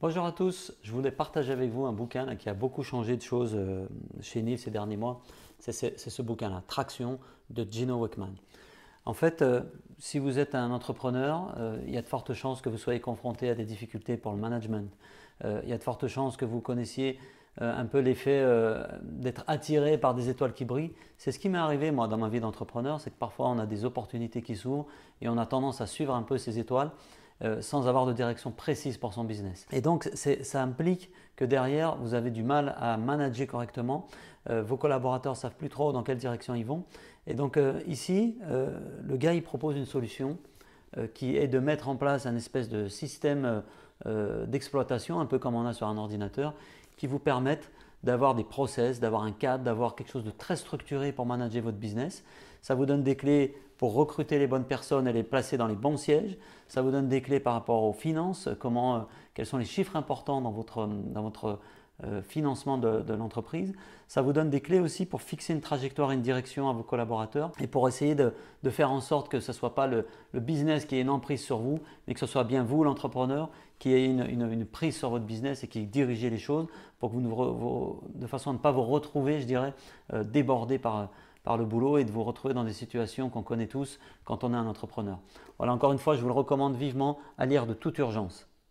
Bonjour à tous, je voulais partager avec vous un bouquin qui a beaucoup changé de choses euh, chez Neil ces derniers mois. C'est ce bouquin-là, Traction de Gino Wickman. En fait, euh, si vous êtes un entrepreneur, euh, il y a de fortes chances que vous soyez confronté à des difficultés pour le management. il y a de fortes chances que vous connaissiez un peu l'effet d'être attiré par des étoiles qui brillent. C'est ce qui m'est arrivé moi dans ma vie d'entrepreneur, c'est que parfois on a des opportunités qui s'ouvrent et on a tendance à suivre un peu ces étoiles euh, sans avoir de direction précise pour son business. Et donc, ça implique que derrière, vous avez du mal à manager correctement. Euh, vos collaborateurs savent plus trop dans quelle direction ils vont. Et donc, euh, ici, le gars, il propose une solution qui est de mettre en place un espèce de système d'exploitation, un peu comme on a sur un ordinateur, qui vous permettent d'avoir des process, d'avoir un cadre, d'avoir quelque chose de très structuré pour manager votre business. Ça vous donne des clés pour recruter les bonnes personnes et les placer dans les bons sièges. Ça vous donne des clés par rapport aux finances, comment, euh, quels sont les chiffres importants dans votre, dans votre euh, financement de, l'entreprise. Ça vous donne des clés aussi pour fixer une trajectoire et une direction à vos collaborateurs et pour essayer de, faire en sorte que ce ne soit pas le, business qui ait une emprise sur vous, mais que ce soit bien vous, l'entrepreneur, qui ait une, prise sur votre business et qui dirigez les choses pour que vous, de façon à ne pas vous retrouver, je dirais, euh, débordé par par le boulot et de vous retrouver dans des situations qu'on connaît tous quand on est un entrepreneur. Voilà, encore une fois, je vous le recommande vivement à lire de toute urgence.